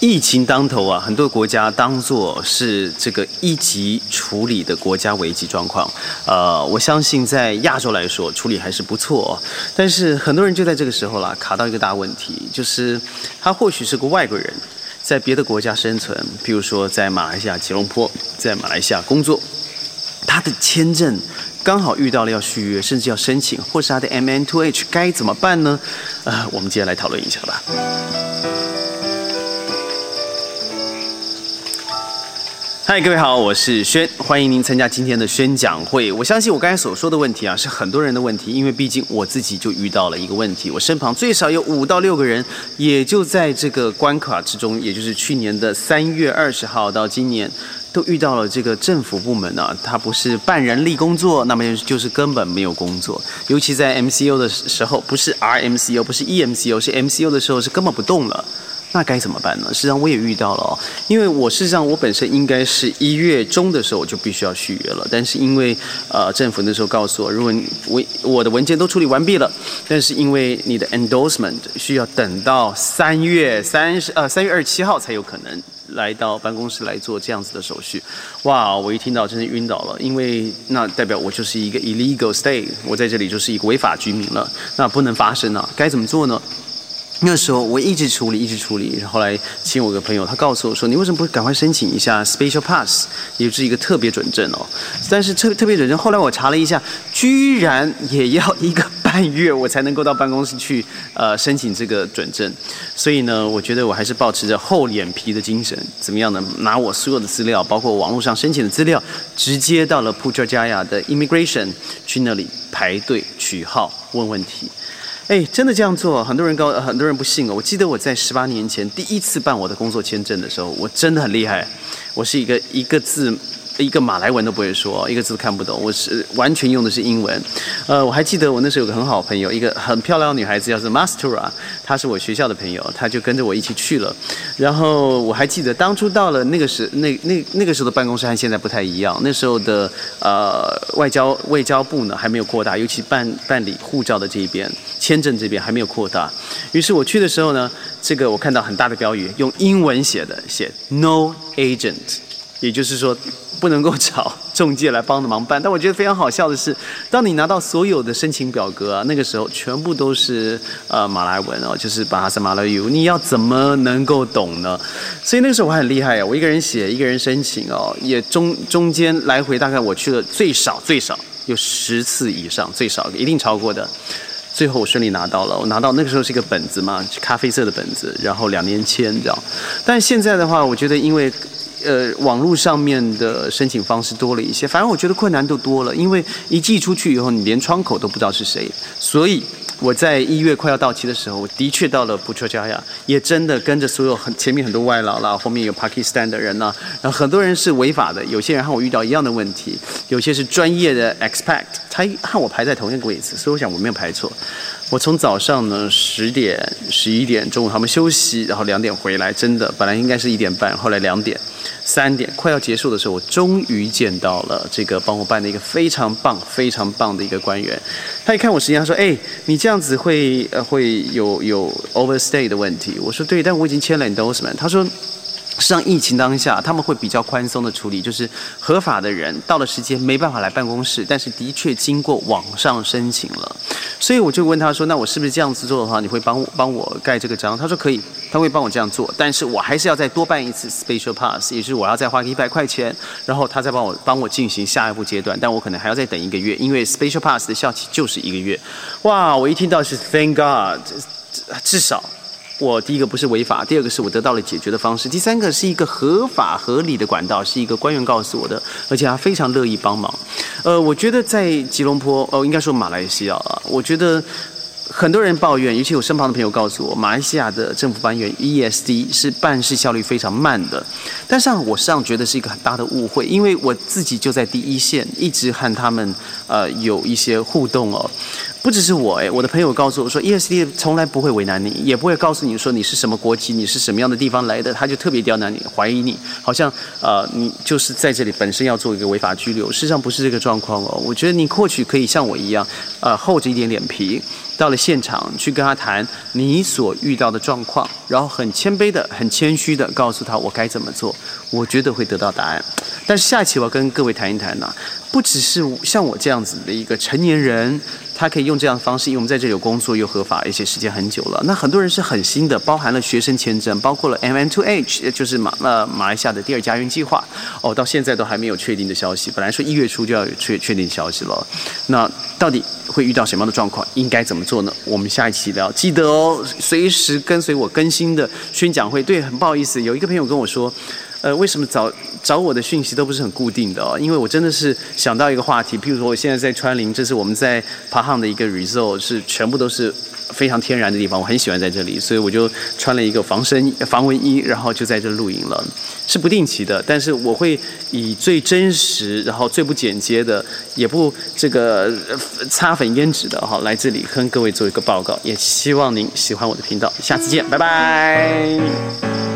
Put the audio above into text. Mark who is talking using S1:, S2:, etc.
S1: 疫情当头啊，很多国家当做是这个一级处理的国家危机状况。呃，我相信在亚洲来说处理还是不错，但是很多人就在这个时候啦，卡到一个大问题，就是他或许是个外国人，在别的国家生存，譬如说在马来西亚吉隆坡，在马来西亚工作，他的签证刚好遇到了要续约，甚至要申请，或是他的 mn to h 该怎么办呢？呃，我们接下来讨论一下吧。嗨，各位好，我是轩，欢迎您参加今天的宣讲会。我相信我刚才所说的问题啊，是很多人的问题，因为毕竟我自己就遇到了一个问题，我身旁最少有五到六个人，也就在这个关卡之中，也就是去年的三月二十号到今年，都遇到了这个政府部门呢，他不是半人力工作，那么就是根本没有工作，尤其在 MCO 的时候，不是 RMCO，不是 EMCO，是 MCO 的时候是根本不动了。那该怎么办呢？实际上我也遇到了哦，因为我事实上我本身应该是一月中的时候我就必须要续约了，但是因为呃政府那时候告诉我，如果我我的文件都处理完毕了，但是因为你的 endorsement 需要等到三月三十呃三月二十七号才有可能来到办公室来做这样子的手续，哇！我一听到真是晕倒了，因为那代表我就是一个 illegal stay，我在这里就是一个违法居民了，那不能发生啊！该怎么做呢？那时候我一直处理，一直处理。后来请我个朋友，他告诉我说：“你为什么不赶快申请一下 Special Pass，也就是一个特别准证哦？”但是特特别准证，后来我查了一下，居然也要一个半月我才能够到办公室去呃申请这个准证。所以呢，我觉得我还是保持着厚脸皮的精神，怎么样呢？拿我所有的资料，包括网络上申请的资料，直接到了普加加亚的 Immigration 去那里排队取号问问题。哎，真的这样做，很多人告，很多人不信哦。我记得我在十八年前第一次办我的工作签证的时候，我真的很厉害，我是一个一个字。一个马来文都不会说，一个字都看不懂。我是完全用的是英文。呃，我还记得我那时候有个很好的朋友，一个很漂亮的女孩子，叫做 Mastera，她是我学校的朋友，她就跟着我一起去了。然后我还记得当初到了那个时，那那那个时候的办公室和现在不太一样。那时候的呃外交外交部呢还没有扩大，尤其办办理护照的这一边，签证这边还没有扩大。于是我去的时候呢，这个我看到很大的标语，用英文写的，写 No Agent，也就是说。不能够找中介来帮的忙办，但我觉得非常好笑的是，当你拿到所有的申请表格啊，那个时候全部都是呃马来文哦，就是巴哈萨马来语，你要怎么能够懂呢？所以那个时候我很厉害啊，我一个人写，一个人申请哦，也中中间来回大概我去了最少最少有十次以上，最少一定超过的，最后我顺利拿到了，我拿到那个时候是一个本子嘛，咖啡色的本子，然后两年签这样，但现在的话，我觉得因为。呃，网络上面的申请方式多了一些，反正我觉得困难度多了，因为一寄出去以后，你连窗口都不知道是谁。所以我在一月快要到期的时候，我的确到了布丘加亚，也真的跟着所有很前面很多外劳啦，后面有 Pakistan 的人呐，然后很多人是违法的，有些人和我遇到一样的问题，有些是专业的 expect，他和我排在同一个位置，所以我想我没有排错。我从早上呢十点、十一点，中午他们休息，然后两点回来，真的本来应该是一点半，后来两点。三点快要结束的时候，我终于见到了这个帮我办的一个非常棒、非常棒的一个官员。他一看我时间，他说：“哎，你这样子会呃会有有 overstay 的问题。”我说：“对，但我已经签了 endorsement。”他说。实际上，疫情当下，他们会比较宽松的处理，就是合法的人到了时间没办法来办公室，但是的确经过网上申请了。所以我就问他说：“那我是不是这样子做的话，你会帮我帮我盖这个章？”他说：“可以，他会帮我这样做，但是我还是要再多办一次 special pass，也就是我要再花一百块钱，然后他再帮我帮我进行下一步阶段，但我可能还要再等一个月，因为 special pass 的效期就是一个月。”哇！我一听到是 Thank God，至少。我第一个不是违法，第二个是我得到了解决的方式，第三个是一个合法合理的管道，是一个官员告诉我的，而且他非常乐意帮忙。呃，我觉得在吉隆坡，呃，应该说马来西亚啊，我觉得很多人抱怨，尤其我身旁的朋友告诉我，马来西亚的政府官员 ESD 是办事效率非常慢的。但是我实际上觉得是一个很大的误会，因为我自己就在第一线，一直和他们呃有一些互动哦。不只是我哎，我的朋友告诉我说，ESD 从来不会为难你，也不会告诉你说你是什么国籍，你是什么样的地方来的，他就特别刁难你，怀疑你，好像呃你就是在这里本身要做一个违法拘留，事实上不是这个状况哦。我觉得你或许可以像我一样，呃厚着一点脸皮，到了现场去跟他谈你所遇到的状况，然后很谦卑的、很谦虚的告诉他我该怎么做，我觉得会得到答案。但是下一期我要跟各位谈一谈呢，不只是像我这样子的一个成年人。他可以用这样的方式，因为我们在这里有工作又合法，而且时间很久了。那很多人是很新的，包含了学生签证，包括了 M N to H，就是马呃马来西亚的第二家园计划，哦，到现在都还没有确定的消息。本来说一月初就要有确确定消息了，那到底会遇到什么样的状况？应该怎么做呢？我们下一期聊，记得哦，随时跟随我更新的宣讲会。对，很不好意思，有一个朋友跟我说。呃，为什么找找我的讯息都不是很固定的哦？因为我真的是想到一个话题，譬如说我现在在川林，这是我们在爬航的一个 resort，是全部都是非常天然的地方，我很喜欢在这里，所以我就穿了一个防身防蚊衣，然后就在这露营了。是不定期的，但是我会以最真实，然后最不剪接的，也不这个擦粉胭脂的哈，来这里跟各位做一个报告，也希望您喜欢我的频道，下次见，拜拜。